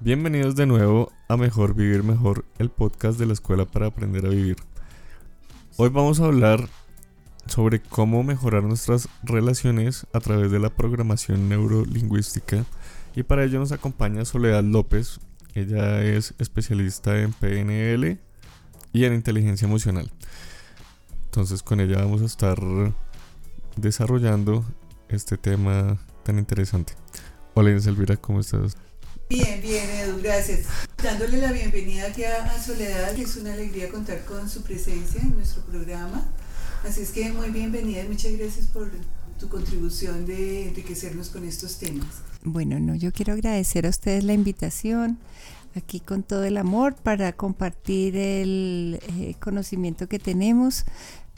Bienvenidos de nuevo a Mejor Vivir Mejor, el podcast de la Escuela para Aprender a Vivir. Hoy vamos a hablar sobre cómo mejorar nuestras relaciones a través de la programación neurolingüística y para ello nos acompaña Soledad López. Ella es especialista en PNL y en inteligencia emocional. Entonces con ella vamos a estar desarrollando este tema tan interesante. Hola Inés Elvira, ¿cómo estás? Bien, bien, Edu, gracias. Dándole la bienvenida aquí a Soledad, es una alegría contar con su presencia en nuestro programa. Así es que muy bienvenida y muchas gracias por tu contribución de enriquecernos con estos temas. Bueno, no, yo quiero agradecer a ustedes la invitación aquí con todo el amor para compartir el eh, conocimiento que tenemos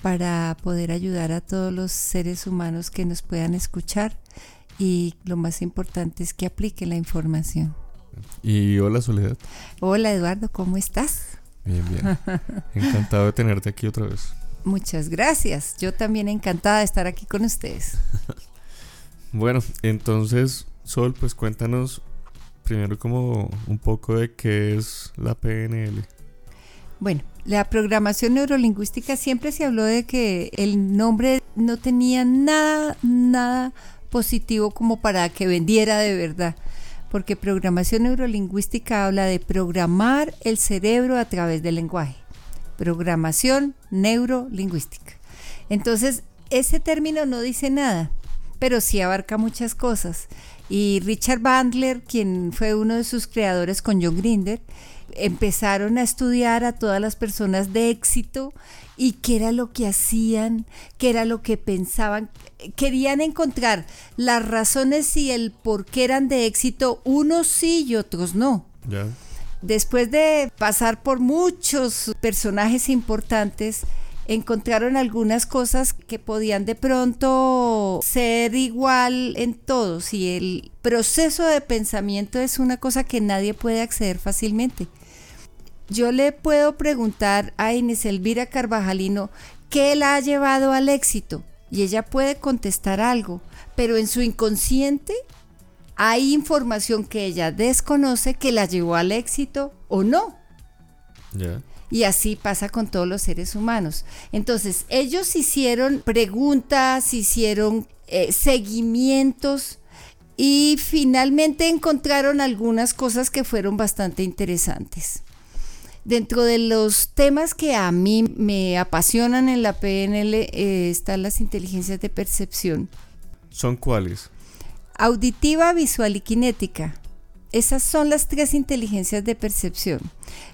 para poder ayudar a todos los seres humanos que nos puedan escuchar y lo más importante es que apliquen la información. Y hola Soledad. Hola Eduardo, ¿cómo estás? Bien, bien. Encantado de tenerte aquí otra vez. Muchas gracias. Yo también encantada de estar aquí con ustedes. bueno, entonces, Sol, pues cuéntanos primero como un poco de qué es la PNL. Bueno, la programación neurolingüística siempre se habló de que el nombre no tenía nada, nada positivo como para que vendiera de verdad, porque programación neurolingüística habla de programar el cerebro a través del lenguaje. Programación neurolingüística. Entonces, ese término no dice nada, pero sí abarca muchas cosas. Y Richard Bandler, quien fue uno de sus creadores con John Grinder, empezaron a estudiar a todas las personas de éxito y qué era lo que hacían, qué era lo que pensaban. Querían encontrar las razones y el por qué eran de éxito, unos sí y otros no. Después de pasar por muchos personajes importantes, encontraron algunas cosas que podían de pronto ser igual en todos y el proceso de pensamiento es una cosa que nadie puede acceder fácilmente yo le puedo preguntar a Inés Elvira Carvajalino qué la ha llevado al éxito y ella puede contestar algo, pero en su inconsciente hay información que ella desconoce que la llevó al éxito o no. Y así pasa con todos los seres humanos. Entonces, ellos hicieron preguntas, hicieron eh, seguimientos y finalmente encontraron algunas cosas que fueron bastante interesantes. Dentro de los temas que a mí me apasionan en la PNL eh, están las inteligencias de percepción. ¿Son cuáles? Auditiva, visual y kinética. Esas son las tres inteligencias de percepción.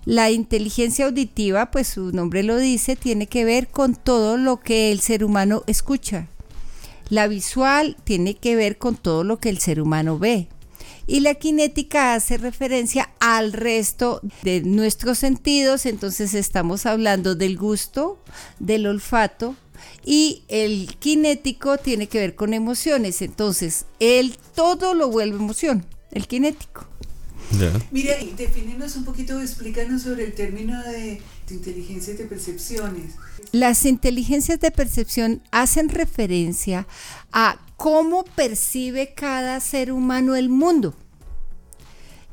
La inteligencia auditiva, pues su nombre lo dice, tiene que ver con todo lo que el ser humano escucha. La visual tiene que ver con todo lo que el ser humano ve y la cinética hace referencia al resto de nuestros sentidos, entonces estamos hablando del gusto, del olfato y el kinético tiene que ver con emociones, entonces el todo lo vuelve emoción, el kinético. Mira, defínenos un poquito, explícanos sobre el término de inteligencias de percepciones. Las inteligencias de percepción hacen referencia a cómo percibe cada ser humano el mundo.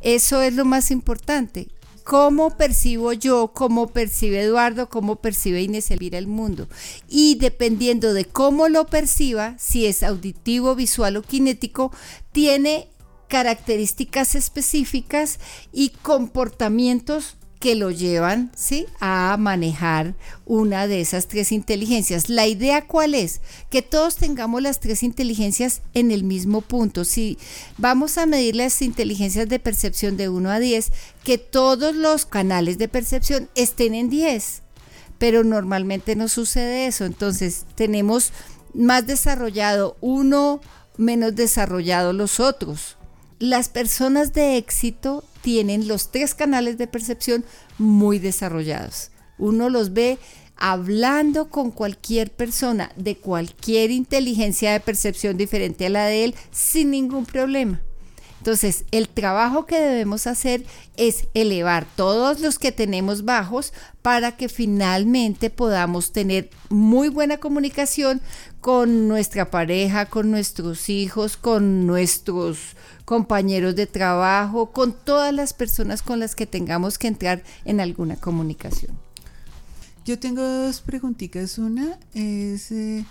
Eso es lo más importante. ¿Cómo percibo yo? ¿Cómo percibe Eduardo? ¿Cómo percibe Inés Elvira el mundo? Y dependiendo de cómo lo perciba, si es auditivo, visual o kinético, tiene características específicas y comportamientos que lo llevan ¿sí? a manejar una de esas tres inteligencias. La idea cuál es? Que todos tengamos las tres inteligencias en el mismo punto. Si vamos a medir las inteligencias de percepción de 1 a 10, que todos los canales de percepción estén en 10. Pero normalmente no sucede eso. Entonces tenemos más desarrollado uno, menos desarrollado los otros. Las personas de éxito tienen los tres canales de percepción muy desarrollados. Uno los ve hablando con cualquier persona de cualquier inteligencia de percepción diferente a la de él sin ningún problema. Entonces, el trabajo que debemos hacer es elevar todos los que tenemos bajos para que finalmente podamos tener muy buena comunicación con nuestra pareja, con nuestros hijos, con nuestros compañeros de trabajo, con todas las personas con las que tengamos que entrar en alguna comunicación. Yo tengo dos preguntitas. Una es, eh,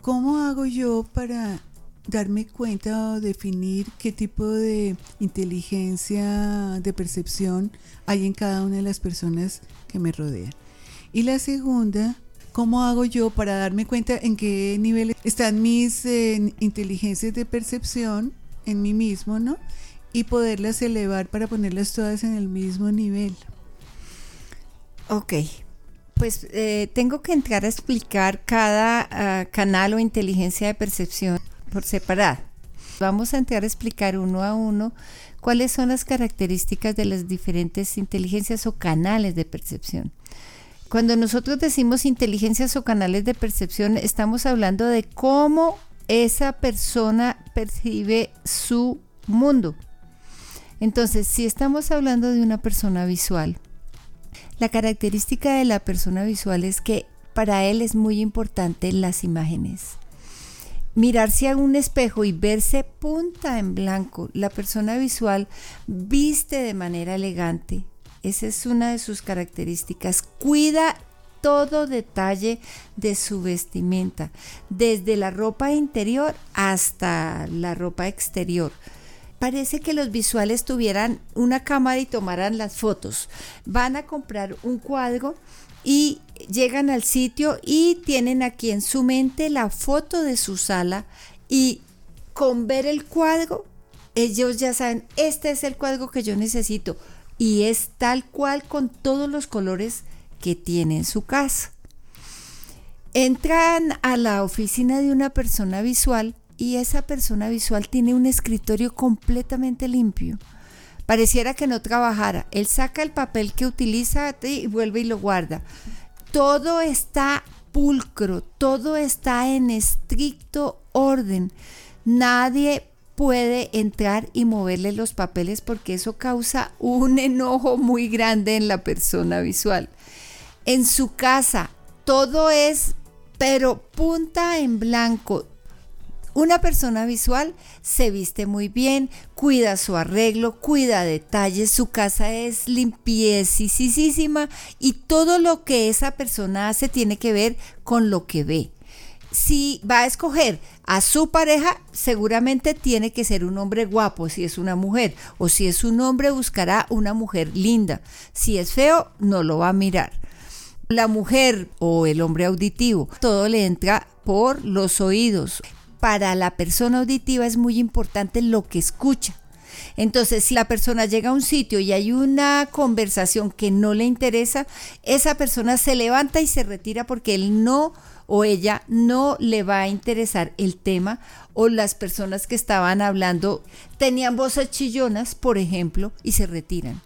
¿cómo hago yo para darme cuenta o definir qué tipo de inteligencia de percepción hay en cada una de las personas que me rodean. Y la segunda, ¿cómo hago yo para darme cuenta en qué nivel están mis eh, inteligencias de percepción en mí mismo, ¿no? Y poderlas elevar para ponerlas todas en el mismo nivel. Ok, pues eh, tengo que entrar a explicar cada ah, canal o inteligencia de percepción por. Vamos a entrar a explicar uno a uno cuáles son las características de las diferentes inteligencias o canales de percepción. Cuando nosotros decimos inteligencias o canales de percepción, estamos hablando de cómo esa persona percibe su mundo. Entonces, si estamos hablando de una persona visual, la característica de la persona visual es que para él es muy importante las imágenes mirarse a un espejo y verse punta en blanco. La persona visual viste de manera elegante. Esa es una de sus características. Cuida todo detalle de su vestimenta, desde la ropa interior hasta la ropa exterior. Parece que los visuales tuvieran una cámara y tomaran las fotos. Van a comprar un cuadro y llegan al sitio y tienen aquí en su mente la foto de su sala y con ver el cuadro ellos ya saben, este es el cuadro que yo necesito y es tal cual con todos los colores que tiene en su casa. Entran a la oficina de una persona visual y esa persona visual tiene un escritorio completamente limpio Pareciera que no trabajara. Él saca el papel que utiliza y vuelve y lo guarda. Todo está pulcro, todo está en estricto orden. Nadie puede entrar y moverle los papeles porque eso causa un enojo muy grande en la persona visual. En su casa todo es pero punta en blanco, una persona visual se viste muy bien, cuida su arreglo, cuida detalles, su casa es limpiecísima y todo lo que esa persona hace tiene que ver con lo que ve. Si va a escoger a su pareja, seguramente tiene que ser un hombre guapo si es una mujer, o si es un hombre buscará una mujer linda. Si es feo, no lo va a mirar. La mujer o el hombre auditivo, todo le entra por los oídos para la persona auditiva es muy importante lo que escucha. Entonces, si la persona llega a un sitio y hay una conversación que no le interesa, esa persona se levanta y se retira porque él no o ella no le va a interesar el tema o las personas que estaban hablando tenían voces chillonas, por ejemplo, y se retiran.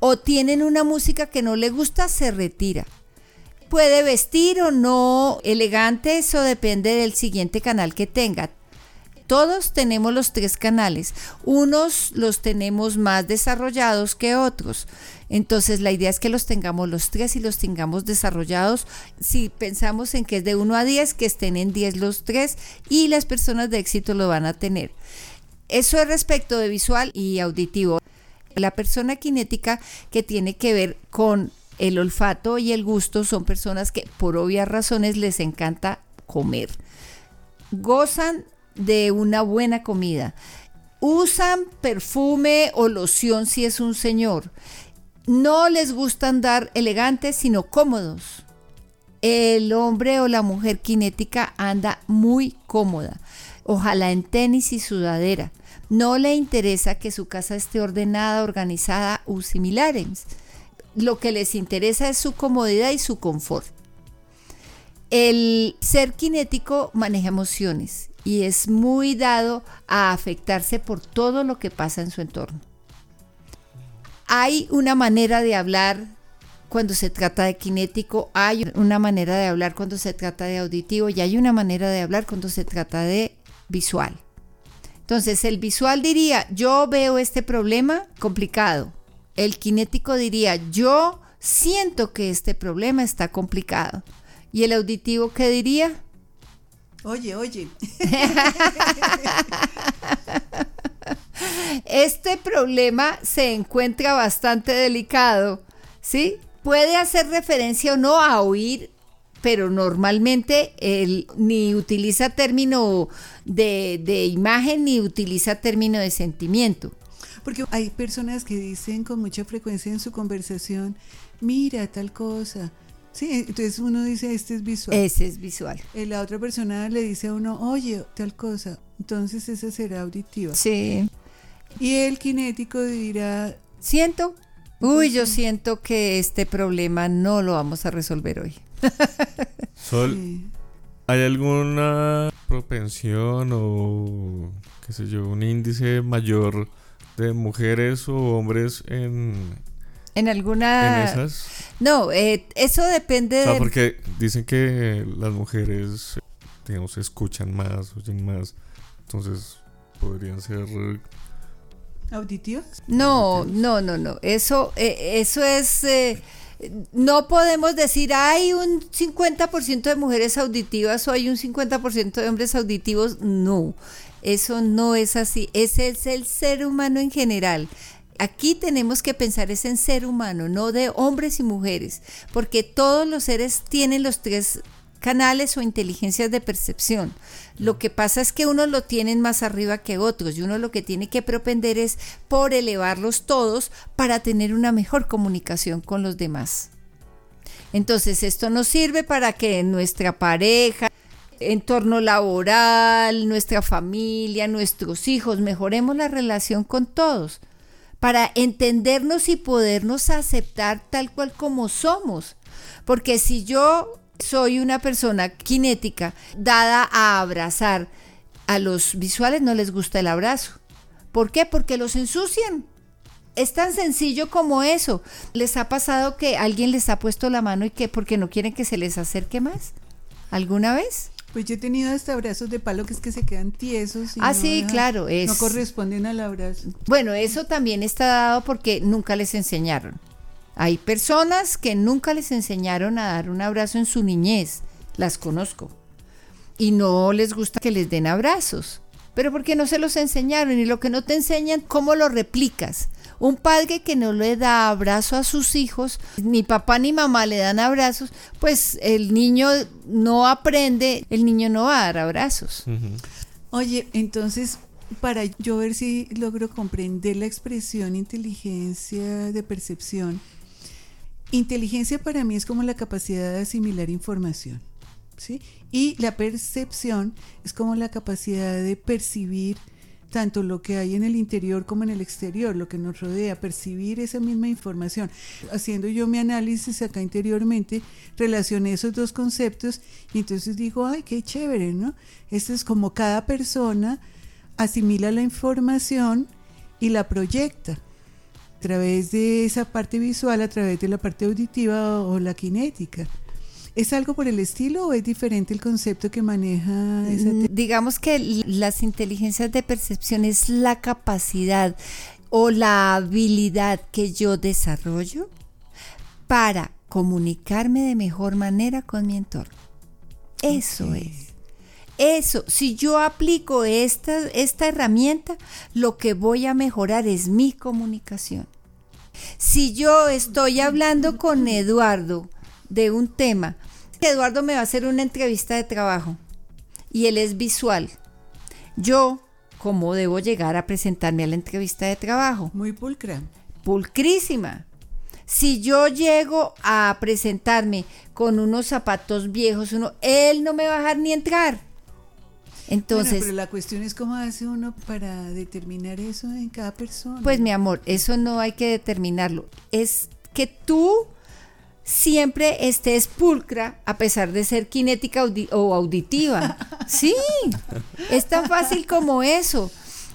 O tienen una música que no le gusta, se retira puede vestir o no elegante, eso depende del siguiente canal que tenga. Todos tenemos los tres canales, unos los tenemos más desarrollados que otros. Entonces la idea es que los tengamos los tres y los tengamos desarrollados. Si pensamos en que es de 1 a 10, que estén en 10 los tres y las personas de éxito lo van a tener. Eso es respecto de visual y auditivo. La persona cinética que tiene que ver con el olfato y el gusto son personas que por obvias razones les encanta comer. Gozan de una buena comida. Usan perfume o loción si es un señor. No les gusta andar elegantes, sino cómodos. El hombre o la mujer cinética anda muy cómoda. Ojalá en tenis y sudadera. No le interesa que su casa esté ordenada, organizada o similares lo que les interesa es su comodidad y su confort. El ser kinético maneja emociones y es muy dado a afectarse por todo lo que pasa en su entorno. Hay una manera de hablar cuando se trata de kinético, hay una manera de hablar cuando se trata de auditivo y hay una manera de hablar cuando se trata de visual. Entonces, el visual diría, yo veo este problema complicado. El kinético diría, yo siento que este problema está complicado. ¿Y el auditivo qué diría? Oye, oye. Este problema se encuentra bastante delicado, ¿sí? Puede hacer referencia o no a oír, pero normalmente él ni utiliza término de, de imagen ni utiliza término de sentimiento. Porque hay personas que dicen con mucha frecuencia en su conversación, mira tal cosa. Sí, entonces uno dice, este es visual. Ese es visual. Y la otra persona le dice a uno, oye, tal cosa. Entonces esa será auditiva. Sí. Y el kinético dirá, Siento. Uy, yo siento que este problema no lo vamos a resolver hoy. Sol, sí, ¿hay alguna propensión o qué sé yo, un índice mayor de mujeres o hombres en, En alguna... en esas? No, eh, eso depende O sea, de... porque dicen que las mujeres, digamos, escuchan más, oyen más, entonces podrían ser... auditivas. No, no, no, no. Eso, eh, eso es. eh, no podemos decir hay un 50% de mujeres auditivas o hay un 50% de hombres auditivos. No, eso no es así. Ese es el ser humano en general. Aquí tenemos que pensar es en ser humano, no de hombres y mujeres, porque todos los seres tienen los tres canales o inteligencias de percepción. Lo que pasa es que unos lo tienen más arriba que otros y uno lo que tiene que propender es por elevarlos todos para tener una mejor comunicación con los demás. Entonces esto nos sirve para que nuestra pareja, entorno laboral, nuestra familia, nuestros hijos, mejoremos la relación con todos, para entendernos y podernos aceptar tal cual como somos. Porque si yo soy una persona kinética dada a abrazar, a los visuales no les gusta el abrazo. ¿Por qué? Porque los ensucian. Es tan sencillo como eso. ¿Les ha pasado que alguien les ha puesto la mano y que porque no quieren que se les acerque más? ¿Alguna vez? Pues yo he tenido hasta abrazos de palo que es que se quedan tiesos. Y Ah, no sí, claro, es- No corresponden al abrazo. Bueno, eso también está dado porque nunca les enseñaron. Hay personas que nunca les enseñaron a dar un abrazo en su niñez, las conozco, y no les gusta que les den abrazos, pero porque no se los enseñaron y lo que no te enseñan, ¿cómo lo replicas? Un padre que no le da abrazo a sus hijos, ni papá ni mamá le dan abrazos, pues el niño no aprende, el niño no va a dar abrazos. Oye, entonces, para yo ver si logro comprender la expresión inteligencia de percepción, inteligencia para mí es como la capacidad de asimilar información, ¿sí? Y la percepción es como la capacidad de percibir tanto lo que hay en el interior como en el exterior, lo que nos rodea, percibir esa misma información. Haciendo yo mi análisis acá interiormente, relacioné esos dos conceptos y entonces digo, ay, qué chévere, ¿no? Esto es como cada persona asimila la información y la proyecta a través de esa parte visual, a través de la parte auditiva o la kinética. ¿Es algo por el estilo o es diferente el concepto que maneja esa Mm, Digamos que las inteligencias de percepción es la capacidad o la habilidad que yo desarrollo para comunicarme de mejor manera con mi entorno. Eso es. Eso, si yo aplico esta, esta herramienta, lo que voy a mejorar es mi comunicación. Si yo estoy hablando con Eduardo de un tema, Eduardo me va a hacer una entrevista de trabajo y él es visual. Yo, ¿cómo debo llegar a presentarme a la entrevista de trabajo? Muy pulcra. Pulcrísima. Si yo llego a presentarme con unos zapatos viejos, uno, él no me va a dejar ni entrar. Entonces, Bueno, pero la cuestión es cómo hace uno para determinar eso en cada persona. Pues mi amor, eso no hay que determinarlo. Es que tú siempre estés pulcra a pesar de ser kinética audi- o auditiva. Sí, es tan fácil como eso.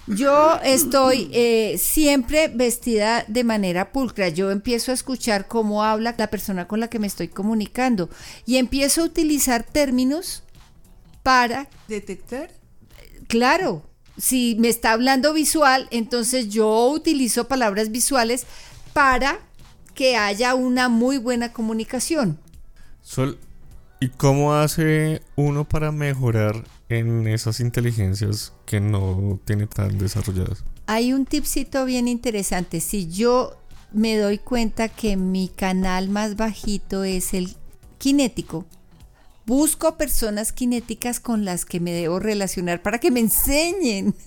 Yo estoy eh, siempre vestida de manera pulcra. Yo empiezo a escuchar cómo habla la persona con la que me estoy comunicando y empiezo a utilizar términos para detectar. Claro, Si me está hablando visual, entonces yo utilizo palabras visuales para que haya una muy buena comunicación. Sol, ¿y cómo hace uno para mejorar en esas inteligencias que no tiene tan desarrolladas? Hay un tipcito bien interesante. Si yo me doy cuenta que mi canal más bajito es el kinético, busco personas kinéticas con las que me debo relacionar para que me enseñen.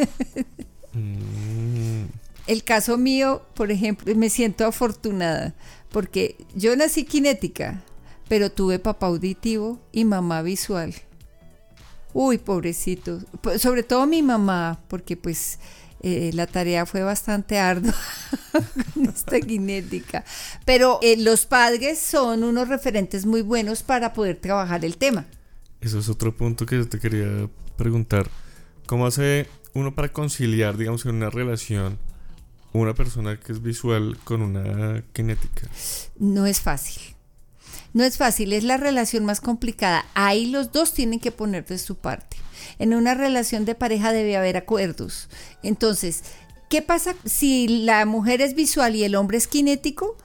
Mm, El caso mío, por ejemplo, me siento afortunada porque yo nací kinética, pero tuve papá auditivo y mamá visual. Uy, pobrecito. P- Sobre todo mi mamá, porque pues eh, la tarea fue bastante ardua con esta kinética. Pero eh, los padres son unos referentes muy buenos para poder trabajar el tema. Eso es otro punto que yo te quería preguntar. ¿Cómo hace uno para conciliar, digamos, en una relación una persona que es visual con una kinética? No es fácil. No es fácil, es la relación más complicada. Ahí los dos tienen que poner de su parte. En una relación de pareja debe haber acuerdos. Entonces, ¿qué pasa si la mujer es visual y el hombre es kinético?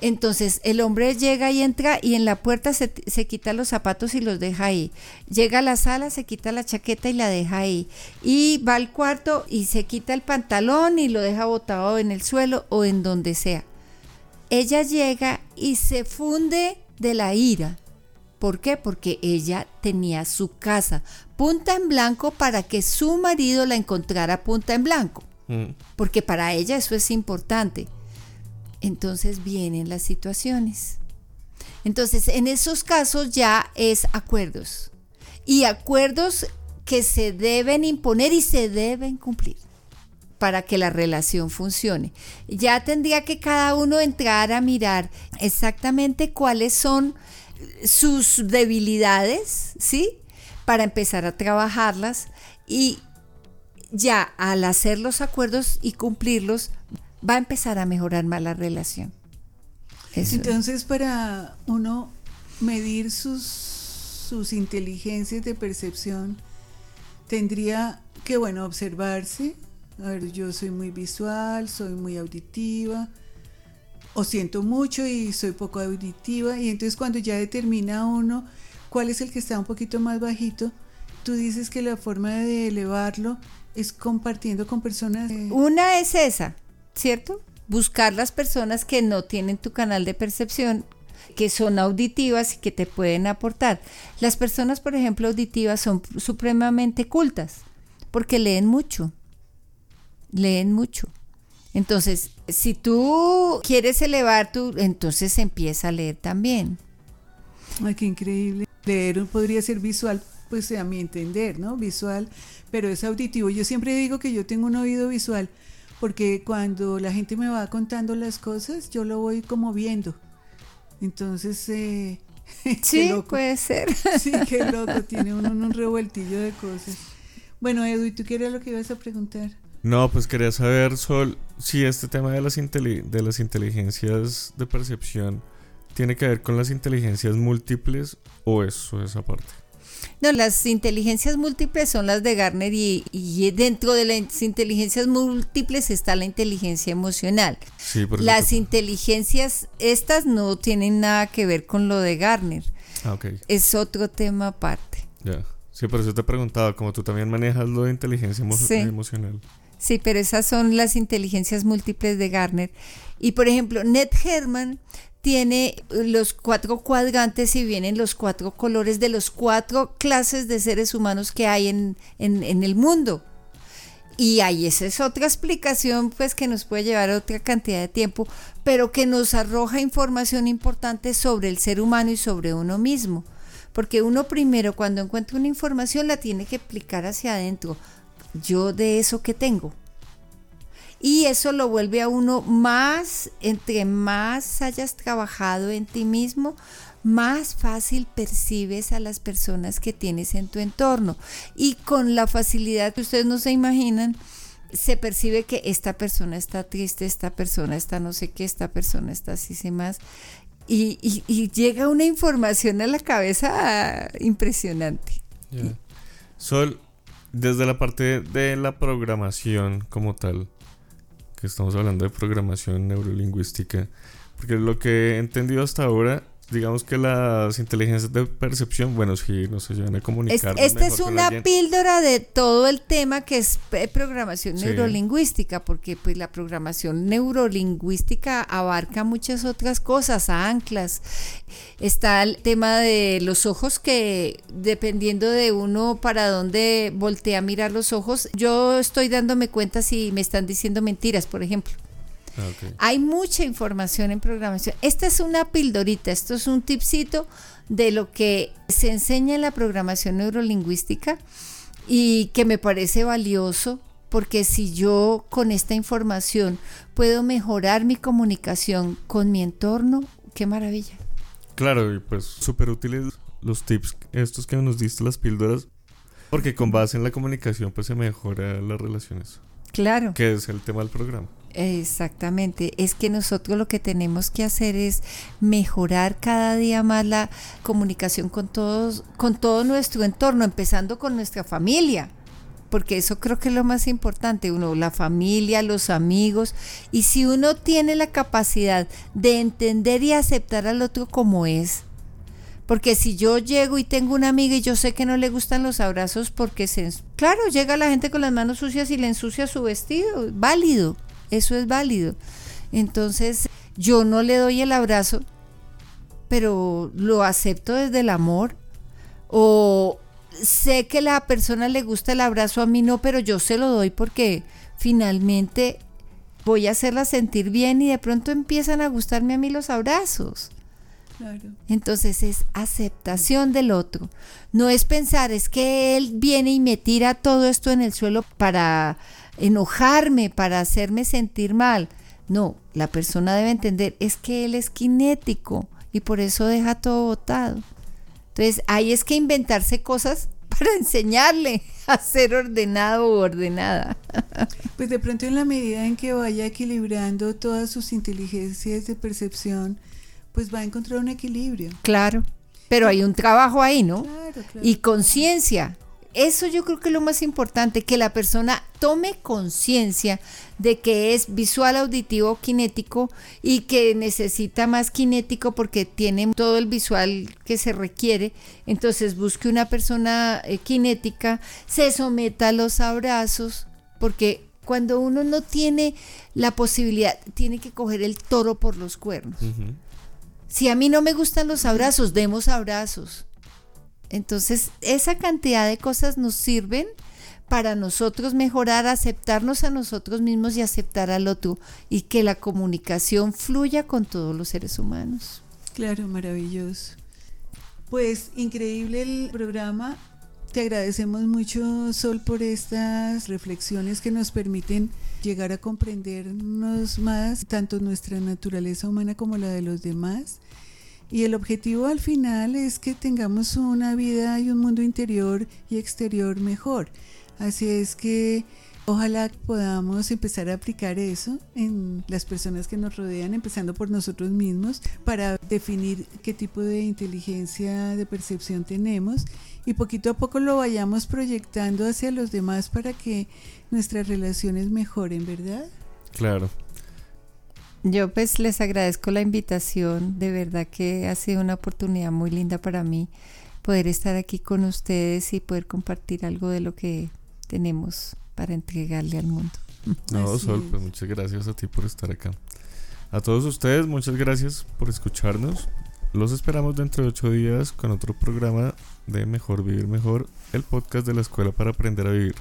Entonces el hombre llega y entra y en la puerta se, se quita los zapatos y los deja ahí. Llega a la sala, se quita la chaqueta y la deja ahí. Y va al cuarto y se quita el pantalón y lo deja botado en el suelo o en donde sea ella llega y se funde de la ira. ¿Por qué? Porque ella tenía su casa punta en blanco para que su marido la encontrara punta en blanco. Mm, Porque para ella eso es importante. Entonces vienen las situaciones. Entonces, en esos casos ya es acuerdos. Y acuerdos que se deben imponer y se deben cumplir para que la relación funcione. Ya tendría que cada uno entrar a mirar exactamente cuáles son sus debilidades, ¿sí? Para empezar a trabajarlas y ya al hacer los acuerdos y cumplirlos va a empezar a mejorar más la relación. Eso. Entonces, para uno medir sus, sus inteligencias de percepción, tendría que, bueno, observarse. A ver, yo soy muy visual, soy muy auditiva, o siento mucho y soy poco auditiva. Y entonces cuando ya determina uno cuál es el que está un poquito más bajito, tú dices que la forma de elevarlo es compartiendo con personas. eh, Una es esa, ¿cierto? Buscar las personas que no tienen tu canal de percepción, que son auditivas y que te pueden aportar. Las personas, por ejemplo, auditivas son supremamente cultas, porque leen mucho, leen mucho. Entonces, si tú quieres elevar tu, entonces empieza a leer también. Ay, qué increíble. Leer podría ser visual, pues a mi entender, ¿no? Visual, pero es auditivo. Yo siempre digo que yo tengo un oído visual, porque cuando la gente me va contando las cosas, yo lo voy como viendo. Entonces, eh, Sí, loco. puede ser. Sí, qué loco, tiene uno un revueltillo de cosas. Bueno, Edu, ¿y tú qué era lo que ibas a preguntar? No, pues quería saber, Sol, si este tema de las, inteli- de las inteligencias de percepción tiene que ver con las inteligencias múltiples o eso es aparte. No, las inteligencias múltiples son las de Garner y, y dentro de las inteligencias múltiples está la inteligencia emocional. Sí, Las te- inteligencias, estas no tienen nada que ver con lo de Garner, Ah, ok, es otro tema aparte. ya. Sí, por eso te preguntaba, como tú también manejas lo de inteligencia emo- Sí. emocional. Sí, pero esas son las inteligencias múltiples de Garner. Y por ejemplo, Ned Herman tiene los cuatro cuadrantes y vienen los cuatro colores de los cuatro clases de seres humanos que hay en, en, el mundo. Y ahí esa es otra explicación, pues que nos puede llevar otra cantidad de tiempo, pero que nos arroja información importante sobre el ser humano y sobre uno mismo. Porque uno primero cuando encuentra una información la tiene que aplicar hacia adentro. Yo de eso que tengo. Y eso lo vuelve a uno más, entre más hayas trabajado en ti mismo, más fácil percibes a las personas que tienes en tu entorno. Y con la facilidad que ustedes no se imaginan, se percibe que esta persona está triste, esta persona está no sé qué, esta persona está así sin más. Y, y- y llega una información a la cabeza impresionante. Sol, desde la parte de la programación como tal, que estamos hablando de programación neurolingüística, porque lo que he entendido hasta ahora digamos que las inteligencias de percepción, bueno, sí, no se llevan a comunicar. esta es una píldora de todo el tema que es programación neurolingüística, porque pues la programación neurolingüística abarca muchas otras cosas, anclas. Está el tema de los ojos que dependiendo de uno para dónde voltea a mirar los ojos, yo estoy dándome cuenta si me están diciendo mentiras, por ejemplo. Ah, Hay mucha información en programación. Esta es una pildorita, esto es un tipcito de lo que se enseña en la programación neurolingüística y que me parece valioso porque si yo con esta información puedo mejorar mi comunicación con mi entorno, qué maravilla. Claro, y pues súper útiles los tips estos que nos diste las píldoras, porque con base en la comunicación pues se mejora las relaciones. Claro. Que es el tema del programa. Exactamente, es que nosotros lo que tenemos que hacer es mejorar cada día más la comunicación con todos, con todo nuestro entorno, empezando con nuestra familia, porque eso creo que es lo más importante, uno, la familia, los amigos, y si uno tiene la capacidad de entender y aceptar al otro como es, porque si yo llego y tengo una amiga y yo sé que no le gustan los abrazos porque se... Claro, llega la gente con las manos sucias y le ensucia su vestido, válido eso es válido. Entonces, yo no le doy el abrazo, pero lo acepto desde el amor. O sé que la persona le gusta el abrazo, a mí no, pero yo se lo doy porque finalmente voy a hacerla sentir bien y de pronto empiezan a gustarme a mí los abrazos. Entonces es aceptación del otro. No es pensar, es que él viene y me tira todo esto en el suelo para enojarme, para hacerme sentir mal. No, la persona debe entender, es que él es kinético y por eso deja todo botado. Entonces, ahí es que inventarse cosas para enseñarle a ser ordenado o ordenada. Pues de pronto en la medida en que vaya equilibrando todas sus inteligencias de percepción, pues va a encontrar un equilibrio. Claro, pero hay un trabajo ahí, ¿no? Claro, claro. Y conciencia, eso yo creo que es lo más importante, que la persona tome conciencia de que es visual, auditivo, kinético y que necesita más kinético porque tiene todo el visual que se requiere. Entonces busque una persona eh, kinética, se someta a los abrazos, porque cuando uno no tiene la posibilidad, tiene que coger el toro por los cuernos. Si a mí no me gustan los abrazos, demos abrazos. Entonces, esa cantidad de cosas nos sirven para nosotros mejorar, aceptarnos a nosotros mismos y aceptar al otro y que la comunicación fluya con todos los seres humanos. Claro, maravilloso. Pues increíble el programa. Te agradecemos mucho, Sol, por estas reflexiones que nos permiten llegar a comprendernos más, tanto nuestra naturaleza humana como la de los demás y el objetivo al final es que tengamos una vida y un mundo interior y exterior mejor. Así es que ojalá podamos empezar a aplicar eso en las personas que nos rodean, empezando por nosotros mismos, para definir qué tipo de inteligencia de percepción tenemos y poquito a poco lo vayamos proyectando hacia los demás para que nuestras relaciones mejoren, ¿verdad? Claro. Yo pues les agradezco la invitación, de verdad que ha sido una oportunidad muy linda para mí poder estar aquí con ustedes y poder compartir algo de lo que tenemos para entregarle al mundo. No, Sol, pues muchas gracias a ti por estar acá. A todos ustedes, muchas gracias por escucharnos. Los esperamos dentro de ocho días con otro programa de Mejor Vivir Mejor, el podcast de la Escuela para Aprender a Vivir.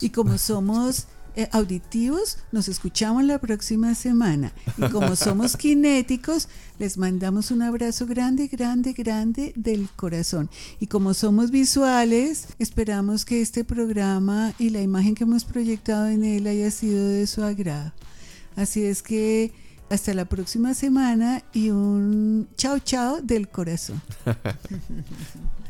Y como somos auditivos, nos escuchamos la próxima semana. Y como somos kinéticos, les mandamos un abrazo grande, grande, grande del corazón. Y como somos visuales, esperamos que este programa y la imagen que hemos proyectado en él haya sido de su agrado. Así es que hasta la próxima semana y un chao chao del corazón.